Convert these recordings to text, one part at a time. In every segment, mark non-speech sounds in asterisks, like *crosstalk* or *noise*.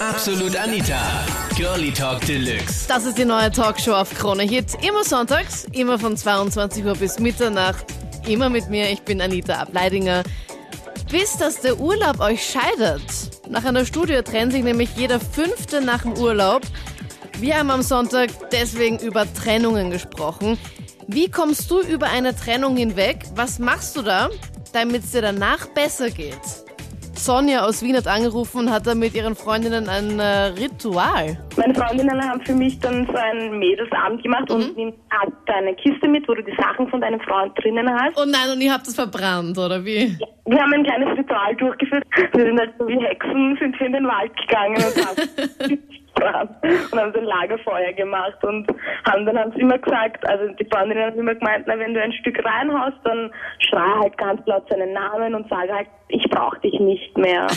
Absolut Anita. Girlie Talk Deluxe. Das ist die neue Talkshow auf Krone Hit. Immer sonntags, immer von 22 Uhr bis Mitternacht. Immer mit mir, ich bin Anita Ableidinger. Bis dass der Urlaub euch scheidet. Nach einer Studie trennt sich nämlich jeder Fünfte nach dem Urlaub. Wir haben am Sonntag deswegen über Trennungen gesprochen. Wie kommst du über eine Trennung hinweg? Was machst du da, damit es dir danach besser geht? Sonja aus Wien hat angerufen und hat da mit ihren Freundinnen ein äh, Ritual. Meine Freundinnen haben für mich dann so einen Mädelsabend gemacht und nimmst halt eine Kiste mit, wo du die Sachen von deinem Freund drinnen hast. Oh nein, und ihr habt es verbrannt, oder wie? Wir haben ein kleines Ritual durchgeführt. Wir sind halt so wie Hexen, sind wir in den Wald gegangen und haben *laughs* und haben so ein Lagerfeuer gemacht und haben dann haben sie immer gesagt, also die Freundinnen haben immer gemeint, na, wenn du ein Stück reinhaust, dann schrei halt ganz laut seinen Namen und sage halt, ich brauche dich nicht mehr. *laughs*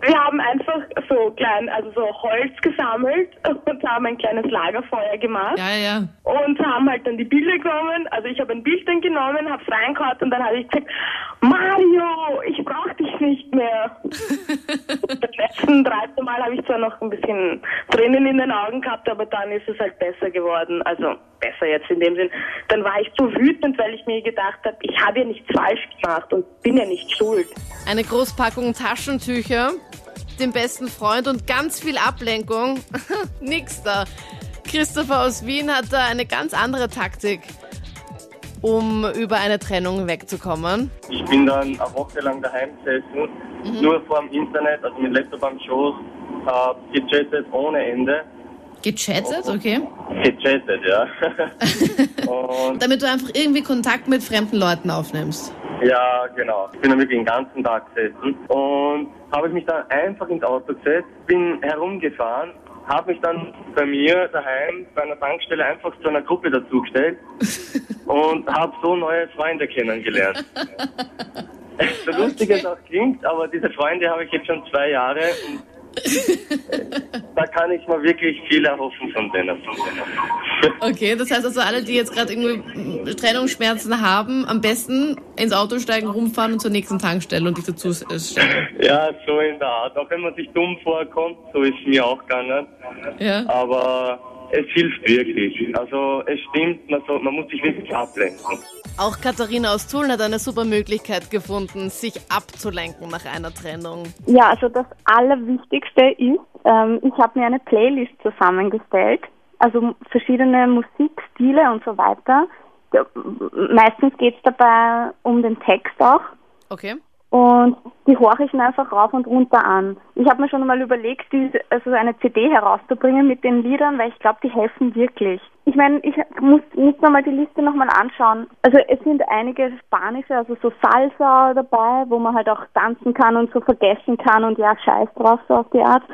Wir haben einfach so klein, also so Holz gesammelt und haben ein kleines Lagerfeuer gemacht Ja, ja. und haben halt dann die Bilder genommen. Also ich habe ein Bild dann genommen, habe es reingehauen und dann habe ich gesagt, Mario, ich brauche dich nicht mehr. *laughs* Beim letzten 13 Mal habe ich zwar noch ein bisschen Tränen in den Augen gehabt, aber dann ist es halt besser geworden. Also besser jetzt in dem Sinn. Dann war ich so wütend, weil ich mir gedacht habe, ich habe ja nichts falsch gemacht und bin ja nicht schuld. Eine Großpackung Taschentücher, den besten Freund und ganz viel Ablenkung. *laughs* Nix da. Christopher aus Wien hat da eine ganz andere Taktik, um über eine Trennung wegzukommen. Ich bin dann eine Woche lang daheim gesessen, nur vor dem Internet, also mit Laptop am Schoß, hab gechattet ohne Ende. Gechattet, okay? Gechattet, ja. *laughs* Damit du einfach irgendwie Kontakt mit fremden Leuten aufnimmst. ja, genau. Ich bin dann wirklich den ganzen Tag gesessen und habe mich dann einfach ins Auto gesetzt, bin herumgefahren, habe mich dann bei mir daheim bei einer Tankstelle einfach zu einer Gruppe dazugestellt *laughs* und habe so neue Freunde kennengelernt. *laughs* So lustig es auch klingt, aber diese Freunde habe ich jetzt schon zwei Jahre und da kann ich mir wirklich viel erhoffen von denen. Okay, das heißt also alle, die jetzt gerade irgendwie Trennungsschmerzen haben, am besten ins Auto steigen, rumfahren und zur nächsten Tankstelle und dich dazu stellen. Ja, so in der Art. Auch wenn man sich dumm vorkommt, so ist mir auch gegangen. Ja. Aber es hilft wirklich. Also es stimmt, man, soll, man muss sich wirklich ablenken. Auch Katharina aus Tulln hat eine super Möglichkeit gefunden, sich abzulenken nach einer Trennung. Ja, also das Allerwichtigste ist, ähm, ich habe mir eine Playlist zusammengestellt, also verschiedene Musikstile und so weiter. Meistens geht's dabei um den Text auch Okay. Und die horche ich mir einfach rauf und runter an. Ich habe mir schon mal überlegt, diese, also eine CD herauszubringen mit den Liedern, weil ich glaube, die helfen wirklich. Ich meine, ich muss nicht nochmal die Liste nochmal anschauen. Also es sind einige spanische, also so Salsa dabei, wo man halt auch tanzen kann und so vergessen kann und ja, scheiß drauf, so auf die Art.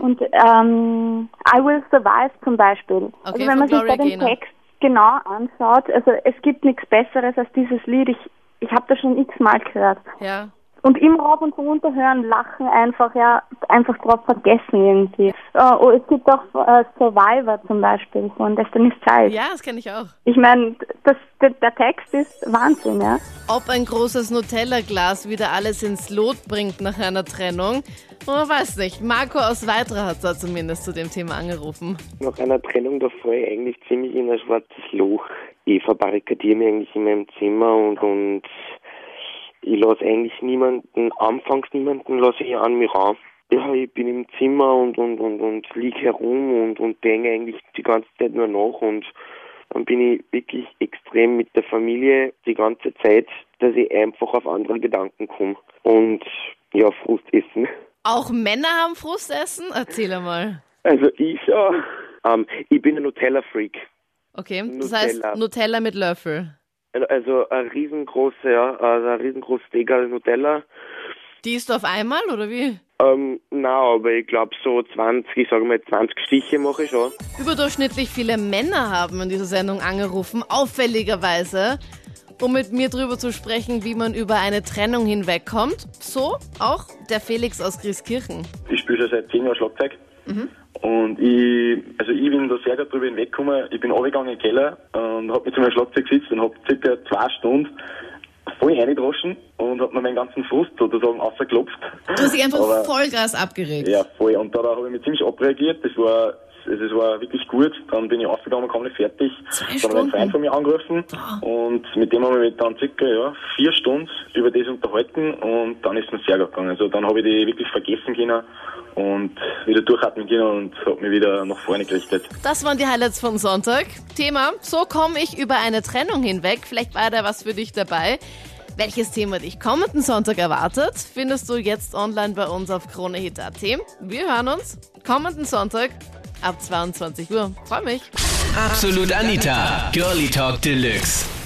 Und ähm, I Will Survive zum Beispiel. also Okay, wenn man sich Gloria den. Text genau anschaut, also es gibt nichts Besseres als dieses Lied. Ich, ich habe das schon x-mal gehört. Ja. Und im Rauf und runter hören, lachen einfach, ja, einfach drauf vergessen irgendwie. Äh, oh, es gibt auch äh, Survivor zum Beispiel von Destiny's Child. Ja, das kenne ich auch. Ich meine, das, der, der Text ist Wahnsinn, ja. Ob ein großes Nutella-Glas wieder alles ins Lot bringt nach einer Trennung, man weiß nicht. Marco aus Weitra hat da zumindest zu dem Thema angerufen. Nach einer Trennung, da falle ich eigentlich ziemlich in ein schwarzes Loch. Ich verbarrikadiere mich eigentlich in meinem Zimmer und, und ich lasse eigentlich niemanden, anfangs niemanden lasse ich an mich ran. Ja, ich bin im Zimmer und, und, und, und liege herum und, und denke eigentlich die ganze Zeit nur nach und dann bin ich wirklich extrem mit der Familie die ganze Zeit, dass ich einfach auf andere Gedanken komme und ja, Frust essen. Auch Männer haben Frustessen? Erzähl einmal. Also ich ja, ähm, ich bin ein Nutella-Freak. Okay, das heißt Nutella. Nutella mit Löffel. Also ein riesengroße, ja, also ein riesengroßes Degal Nutella. Die isst du auf einmal oder wie? Ähm, na, aber ich glaube so 20, ich sage mal 20 Stiche mache ich schon. Überdurchschnittlich viele Männer haben in dieser Sendung angerufen, auffälligerweise, um mit mir drüber zu sprechen, wie man über eine Trennung hinwegkommt. So auch der Felix aus Grieskirchen. Ich spiele schon seit zehn Jahren Schlagzeug. Und ich, also ich bin da sehr gut drüber hinweggekommen. Ich bin runtergegangen in den Keller und habe mich zu meinem Schlagzeug gesetzt und habe circa zwei Stunden voll reingedroschen und hat mir meinen ganzen Frust sozusagen ausgeklopft. Du hast dich einfach Aber- Vollgas abgeregt. Ja, voll. Und da habe ich mich ziemlich abreagiert. Das war, also es war wirklich gut. Dann bin ich aufgegangen, kam nicht fertig. Zwei Dann hat Stunden? ein Freund von mir angerufen. Und mit dem haben wir dann circa ja, vier Stunden über das unterhalten. Und dann ist mir sehr gut gegangen. Also dann habe ich die wirklich vergessen können und wieder durchatmen können und habe mich wieder nach vorne gerichtet. Das waren die Highlights von Sonntag. Thema, so komme ich über eine Trennung hinweg. Vielleicht war da was für dich dabei. Welches Thema dich kommenden Sonntag erwartet, findest du jetzt online bei uns auf kronehit.at. Wir hören uns kommenden Sonntag ab 22 Uhr. Freue mich. Absolut Anita, Girlie Talk Deluxe.